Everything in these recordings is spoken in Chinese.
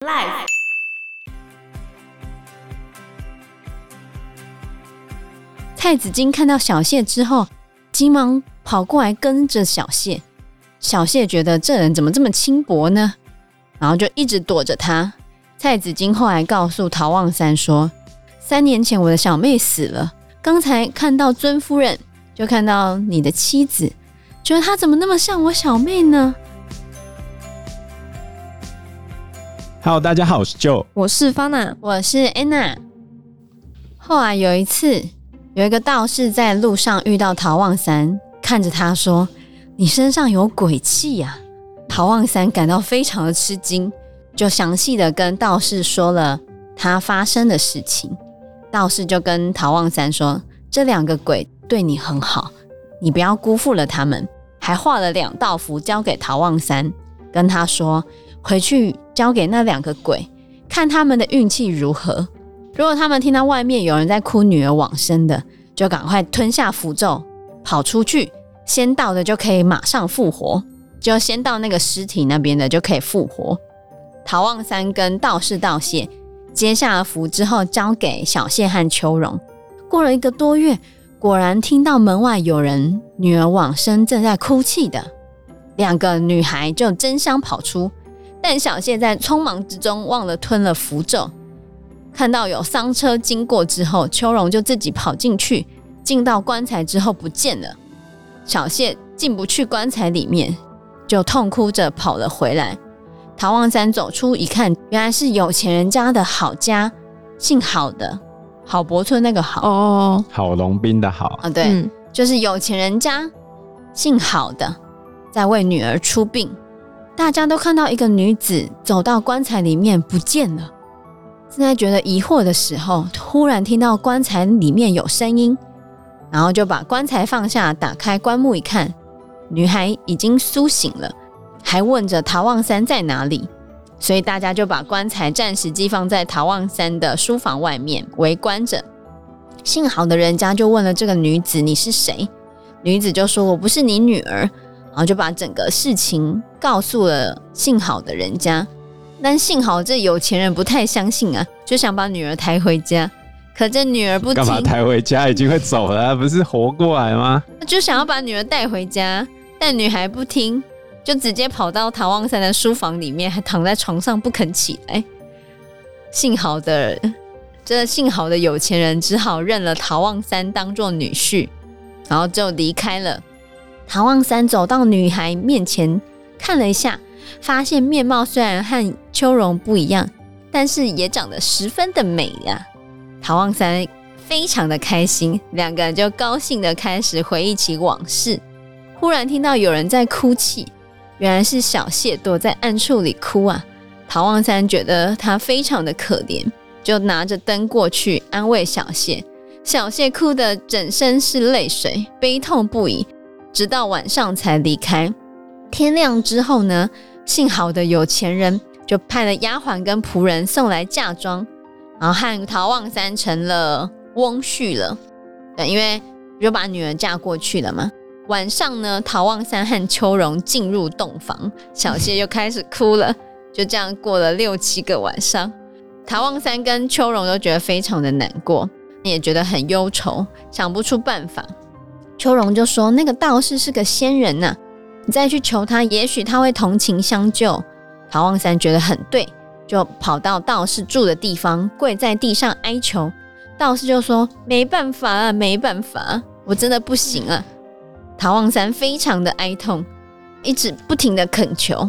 Life。蔡子金看到小谢之后，急忙跑过来跟着小谢。小谢觉得这人怎么这么轻薄呢？然后就一直躲着他。蔡子金后来告诉陶望三说：“三年前我的小妹死了，刚才看到尊夫人，就看到你的妻子，觉得她怎么那么像我小妹呢？” Hello，大家好，我是 Joe，我是 Fana，我是 Anna。后来有一次，有一个道士在路上遇到陶望三，看着他说：“你身上有鬼气呀！”陶望三感到非常的吃惊，就详细的跟道士说了他发生的事情。道士就跟陶望三说：“这两个鬼对你很好，你不要辜负了他们。”还画了两道符交给陶望三，跟他说。回去交给那两个鬼，看他们的运气如何。如果他们听到外面有人在哭女儿往生的，就赶快吞下符咒，跑出去。先到的就可以马上复活，就先到那个尸体那边的就可以复活。陶望三跟道士道谢，接下了符之后，交给小谢和秋荣。过了一个多月，果然听到门外有人女儿往生，正在哭泣的，两个女孩就争相跑出。但小谢在匆忙之中忘了吞了符咒，看到有丧车经过之后，秋荣就自己跑进去，进到棺材之后不见了。小谢进不去棺材里面，就痛哭着跑了回来。陶望山走出一看，原来是有钱人家的好家，姓郝的，郝柏村那个郝哦，郝龙斌的郝啊，对，嗯、就是有钱人家姓郝的，在为女儿出殡。大家都看到一个女子走到棺材里面不见了，正在觉得疑惑的时候，突然听到棺材里面有声音，然后就把棺材放下，打开棺木一看，女孩已经苏醒了，还问着陶望三在哪里，所以大家就把棺材暂时寄放在陶望三的书房外面围观着。幸好的人家就问了这个女子：“你是谁？”女子就说：“我不是你女儿。”然后就把整个事情告诉了幸好的人家，但幸好这有钱人不太相信啊，就想把女儿抬回家。可这女儿不听，干嘛抬回家？已经会走了，不是活过来吗？就想要把女儿带回家，但女孩不听，就直接跑到陶望三的书房里面，还躺在床上不肯起来。幸好的这幸好的有钱人只好认了陶望三当做女婿，然后就离开了。陶望三走到女孩面前，看了一下，发现面貌虽然和秋荣不一样，但是也长得十分的美呀。陶望三非常的开心，两个人就高兴的开始回忆起往事。忽然听到有人在哭泣，原来是小谢躲在暗处里哭啊。陶望三觉得他非常的可怜，就拿着灯过去安慰小谢。小谢哭得整身是泪水，悲痛不已。直到晚上才离开。天亮之后呢，姓郝的有钱人就派了丫鬟跟仆人送来嫁妆，然后和陶望三成了翁婿了。对，因为就把女儿嫁过去了嘛。晚上呢，陶望三和秋荣进入洞房，小谢又开始哭了。就这样过了六七个晚上，陶望三跟秋荣都觉得非常的难过，也觉得很忧愁，想不出办法。秋荣就说：“那个道士是个仙人呐、你再去求他，也许他会同情相救。”陶望三觉得很对，就跑到道士住的地方，跪在地上哀求。道士就说：“没办法啊，没办法，我真的不行啊。”陶望三非常的哀痛，一直不停的恳求。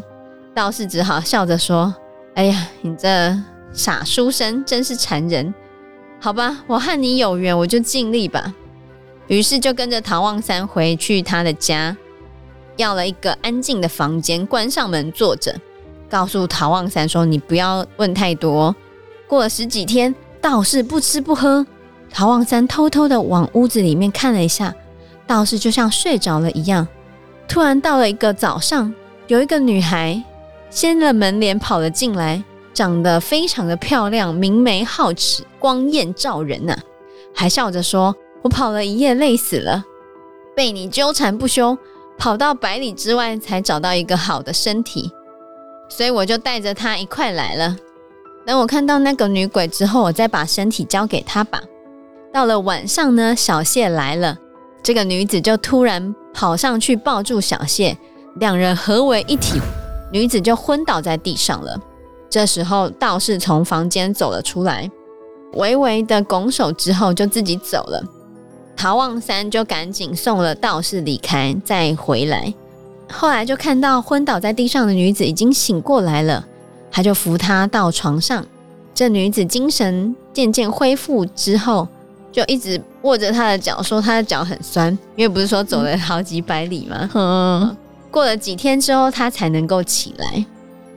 道士只好笑着说：“哎呀，你这傻书生，真是残忍。好吧，我和你有缘，我就尽力吧。”于是就跟着陶望三回去他的家，要了一个安静的房间，关上门坐着，告诉陶望三说：“你不要问太多。”过了十几天，道士不吃不喝，陶望三偷偷的往屋子里面看了一下，道士就像睡着了一样。突然到了一个早上，有一个女孩掀了门帘跑了进来，长得非常的漂亮，明眉皓齿，光艳照人呐、还笑着说。我跑了一夜，累死了，被你纠缠不休，跑到百里之外才找到一个好的身体，所以我就带着他一块来了。等我看到那个女鬼之后，我再把身体交给她吧。到了晚上呢，小谢来了，这个女子就突然跑上去抱住小谢，两人合为一体，女子就昏倒在地上了。这时候道士从房间走了出来，微微的拱手之后就自己走了。陶望山就赶紧送了道士离开，再回来。后来就看到昏倒在地上的女子已经醒过来了，他就扶她到床上。这女子精神渐渐恢复之后，就一直握着她的脚，说她的脚很酸，因为不是说走了好几百里吗？嗯，过了几天之后，她才能够起来。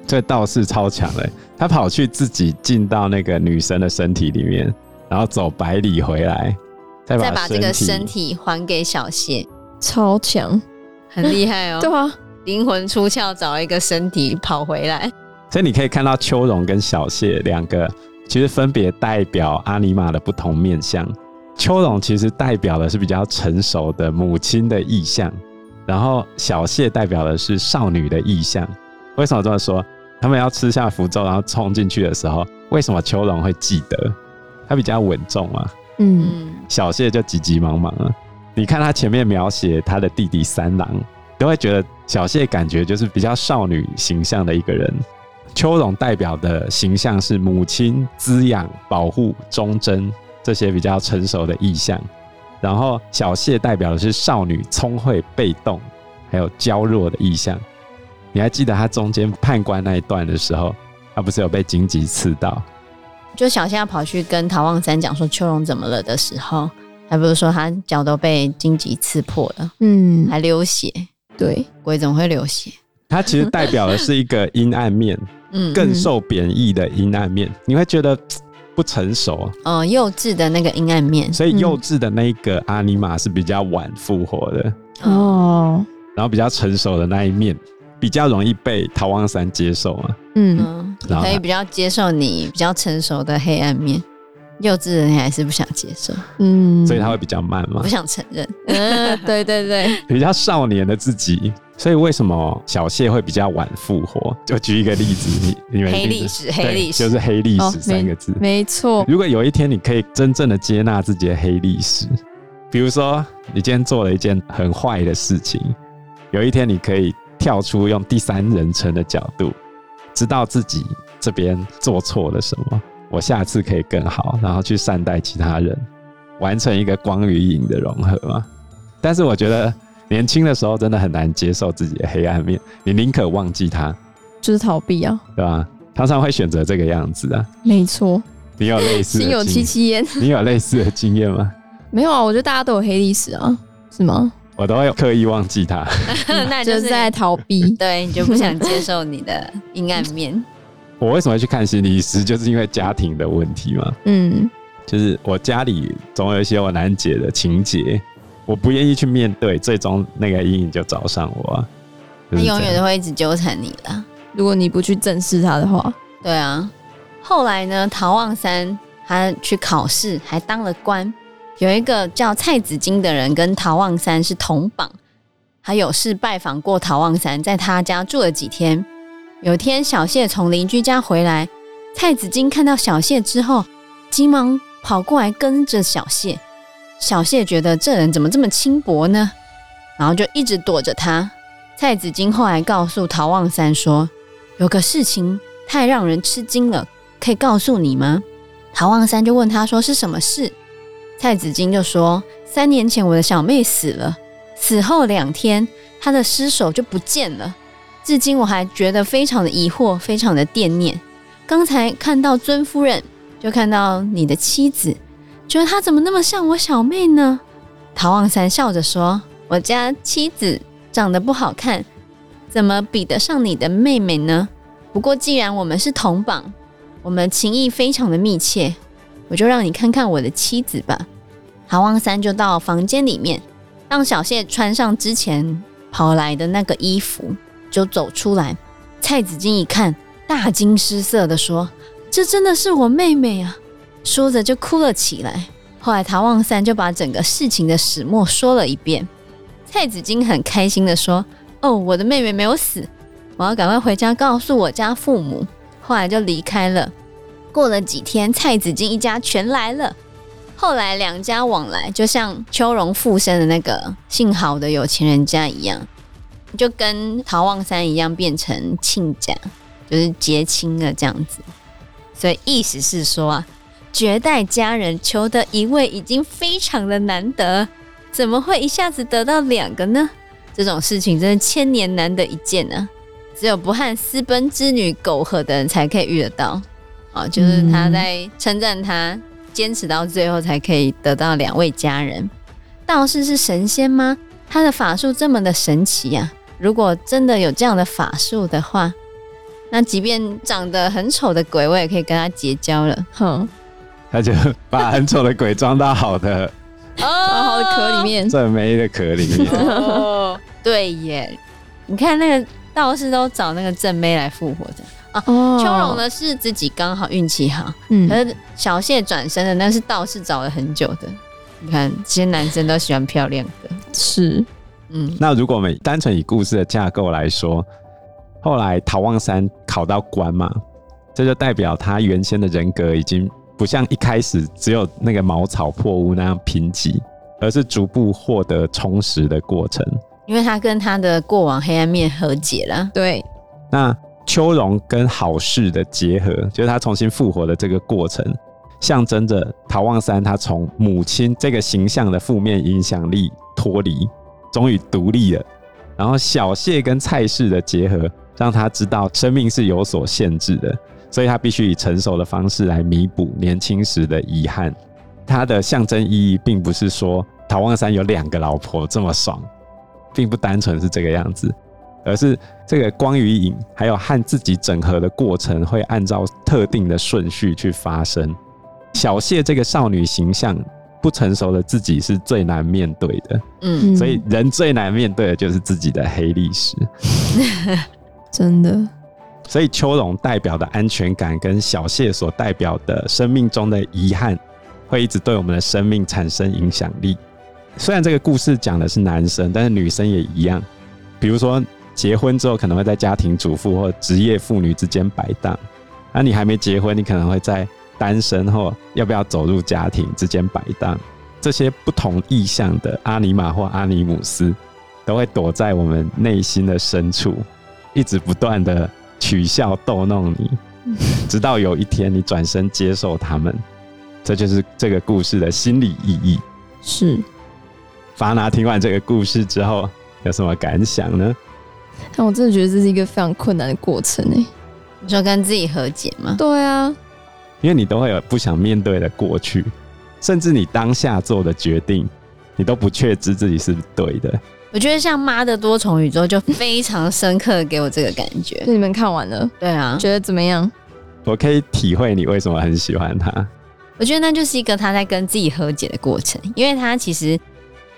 这道士超强的，他跑去自己进到那个女生的身体里面，然后走百里回来，再把，再把这个身体还给小谢，超强，很厉害哦。对啊，灵魂出窍，找一个身体跑回来。所以你可以看到秋蓉跟小谢两个，其实分别代表阿尼玛的不同面相。秋蓉其实代表的是比较成熟的母亲的意象，然后小谢代表的是少女的意象。为什么这么说？他们要吃下符咒，然后冲进去的时候，为什么秋蓉会记得？他比较稳重啊。嗯，小谢就急急忙忙啊。你看他前面描写他的弟弟三郎，都会觉得小谢感觉就是比较少女形象的一个人。秋蓉代表的形象是母亲滋养、保护、忠贞这些比较成熟的意象，然后小谢代表的是少女聪慧、被动，还有娇弱的意象。你还记得他中间判官那一段的时候，他不是有被荆棘刺到？就小夏跑去跟陶望三讲说秋蓉怎么了的时候，还不是说他脚都被荆棘刺破了，嗯，还流血。对，鬼怎么会流血？它其实代表的是一个阴暗面，嗯，更受贬义的阴暗面。你会觉得不成熟，哦，幼稚的那个阴暗面。所以幼稚的那一个阿尼玛是比较晚复活的。哦，然后比较成熟的那一面。比较容易被陶望三接受嘛，嗯，可以比较接受你比较成熟的黑暗面，幼稚的你还是不想接受，嗯，所以他会比较慢嘛，不想承认，嗯，对对对，比较少年的自己，所以为什么小谢会比较晚复活？就举一个例子，你你们黑历史，黑历史。就是黑历史三个字，哦、没错。如果有一天你可以真正的接纳自己的黑历史，比如说你今天做了一件很坏的事情，有一天你可以。跳出用第三人称的角度，知道自己这边做错了什么，我下次可以更好，然后去善待其他人，完成一个光与影的融合嘛。但是我觉得年轻的时候真的很难接受自己的黑暗面，你宁可忘记它，就是逃避啊，对吧？常常会选择这个样子啊。没错，你有类似的，心有戚戚焉。你有类似的经验吗？没有啊，我觉得大家都有黑历史啊，是吗？我都会刻意忘记他，那就是在逃避。对，你就不想接受你的阴暗面。我为什么会去看心理医师？就是因为家庭的问题嘛。嗯，就是我家里总有一些我难解的情节，我不愿意去面对，最终那个阴影就找上我啊。他永远都会一直纠缠你的，如果你不去正视他的话。对啊。后来呢，陶望三他去考试，还当了官。有一个叫蔡子金的人跟陶望山是同榜，还有事拜访过陶望山，在他家住了几天。有天小谢从邻居家回来，蔡子金看到小谢之后，急忙跑过来跟着小谢。小谢觉得这人怎么这么轻薄呢？然后就一直躲着他。蔡子金后来告诉陶望山说：“有个事情太让人吃惊了，可以告诉你吗？”陶望山就问他说：“是什么事？”蔡子金就说：“三年前我的小妹死了，死后两天，她的尸首就不见了。至今我还觉得非常的疑惑，非常的惦念。刚才看到尊夫人，就看到你的妻子，觉得她怎么那么像我小妹呢？”陶望山笑着说：“我家妻子长得不好看，怎么比得上你的妹妹呢？不过既然我们是同榜，我们情谊非常的密切，我就让你看看我的妻子吧。”陶望三就到房间里面，让小谢穿上之前跑来的那个衣服，就走出来。蔡子金一看，大惊失色地说：“这真的是我妹妹啊！”说着就哭了起来。后来陶望三就把整个事情的始末说了一遍。蔡子金很开心地说：“哦，我的妹妹没有死，我要赶快回家告诉我家父母。”后来就离开了。过了几天，蔡子敬一家全来了。后来两家往来，就像秋荣附身的那个姓郝的有钱人家一样，就跟陶望山一样变成亲家，就是结亲了这样子。所以意思是说啊，绝代佳人求得一位已经非常的难得，怎么会一下子得到两个呢？这种事情真的千年难得一见呢、啊，只有不和私奔之女苟合的人才可以遇得到。啊，就是他在称赞他坚持到最后才可以得到两位家人。道士是神仙吗？他的法术这么的神奇呀、啊！如果真的有这样的法术的话，那即便长得很丑的鬼，我也可以跟他结交了。哼，他就把很丑的鬼装到好的。好好的壳里面，正妹的壳里面。哦，对耶，你看那个道士都找那个正妹来复活的啊。哦，秋荣呢是自己刚好运气好，嗯，可是小谢转身的那是道士找了很久的。你看，这些男生都喜欢漂亮的，是，嗯。那如果我们单纯以故事的架构来说，后来陶望山考到官嘛，这就代表他原先的人格已经。不像一开始只有那个茅草破屋那样贫瘠，而是逐步获得充实的过程。因为他跟他的过往黑暗面和解了。对，那秋荣跟郝氏的结合，就是他重新复活的这个过程，象征着陶望山他从母亲这个形象的负面影响力脱离，终于独立了。然后小谢跟蔡氏的结合，让他知道生命是有所限制的。所以他必须以成熟的方式来弥补年轻时的遗憾。他的象征意义并不是说陶望山有两个老婆这么爽，并不单纯是这个样子，而是这个光与影还有和自己整合的过程会按照特定的顺序去发生。小谢这个少女形象不成熟的自己是最难面对的，嗯，所以人最难面对的就是自己的黑历史，真的。所以秋荣代表的安全感，跟小谢所代表的生命中的遗憾，会一直对我们的生命产生影响力。虽然这个故事讲的是男生，但是女生也一样。比如说，结婚之后可能会在家庭主妇或职业妇女之间摆荡；而你还没结婚，你可能会在单身或要不要走入家庭之间摆荡。这些不同意向的阿尼玛或阿尼姆斯，都会躲在我们内心的深处，一直不断的。取笑逗弄你，直到有一天你转身接受他们，这就是这个故事的心理意义。是，法拿听完这个故事之后有什么感想呢？但我真的觉得这是一个非常困难的过程诶。你说跟自己和解吗？对啊，因为你都会有不想面对的过去，甚至你当下做的决定，你都不确知自己是不是对的。我觉得像《妈的多重宇宙》就非常深刻的给我这个感觉。就你们看完了，对啊，觉得怎么样？我可以体会你为什么很喜欢他。我觉得那就是一个他在跟自己和解的过程，因为他其实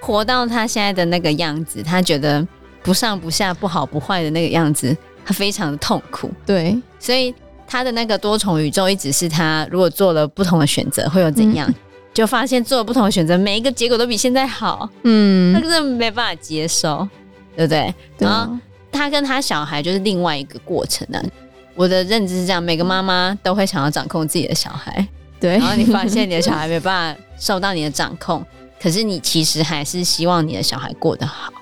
活到他现在的那个样子，他觉得不上不下、不好不坏的那个样子，他非常的痛苦。对，所以他的那个多重宇宙一直是他如果做了不同的选择会有怎样。嗯就发现做了不同的选择，每一个结果都比现在好。嗯，他真的没办法接受，对不对？然后他跟他小孩就是另外一个过程呢。我的认知是这样，每个妈妈都会想要掌控自己的小孩。对。然后你发现你的小孩没办法受到你的掌控，可是你其实还是希望你的小孩过得好。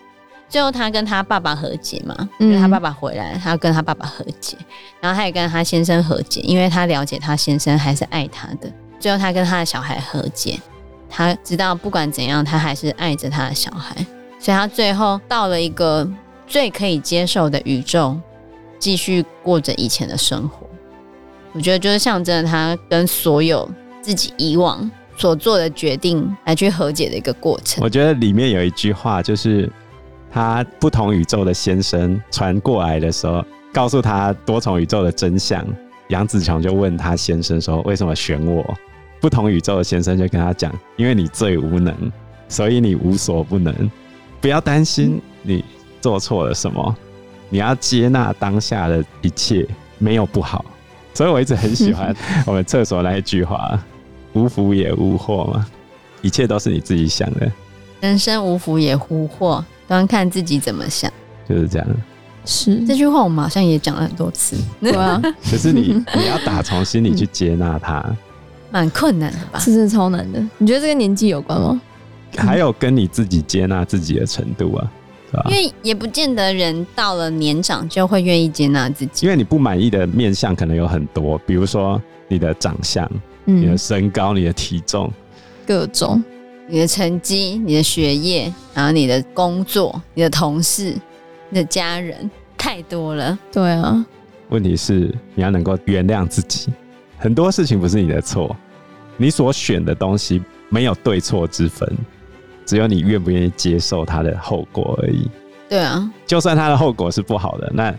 最后他跟他爸爸和解嘛，因为他爸爸回来，他要跟他爸爸和解，然后他也跟他先生和解，因为他了解他先生还是爱他的。最后，他跟他的小孩和解，他知道不管怎样，他还是爱着他的小孩，所以他最后到了一个最可以接受的宇宙，继续过着以前的生活。我觉得就是象征着他跟所有自己以往所做的决定来去和解的一个过程。我觉得里面有一句话，就是他不同宇宙的先生传过来的时候，告诉他多重宇宙的真相。杨紫琼就问他先生说：“为什么选我？”不同宇宙的先生就跟他讲：“因为你最无能，所以你无所不能。不要担心你做错了什么，你要接纳当下的一切，没有不好。”所以我一直很喜欢我们厕所那一句话：“无福也无祸嘛，一切都是你自己想的。人生无福也无祸，端看自己怎么想。”就是这样。是这句话我们好像也讲了很多次，对啊，可是你你要打从心里去接纳他，蛮困难的吧？是真的超难的。你觉得这跟年纪有关吗？还有跟你自己接纳自己的程度啊，是吧？因为也不见得人到了年长就会愿意接纳自己，因为你不满意的面相可能有很多，比如说你的长相、你的嗯，身高、你的体重，各种你的成绩、你的学业，然后你的工作、你的同事、你的家人，太多了。对啊，问题是你要能够原谅自己，很多事情不是你的错，你所选的东西没有对错之分，只有你愿不愿意接受它的后果而已。对啊，就算它的后果是不好的，那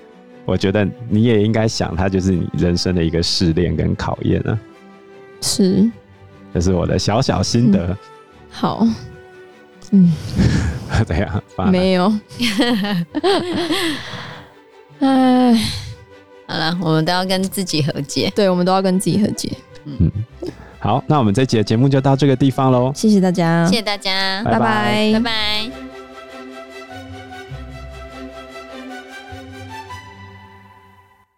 我觉得你也应该想，它就是你人生的一个试炼跟考验啊。是这是我的小小心得。好，嗯，对呀、啊，没有，哎，好了，我们都要跟自己和解。对，我们都要跟自己和解。嗯。好，那我们这期的节目就到这个地方喽。谢谢大家，谢谢大家，拜拜。拜拜。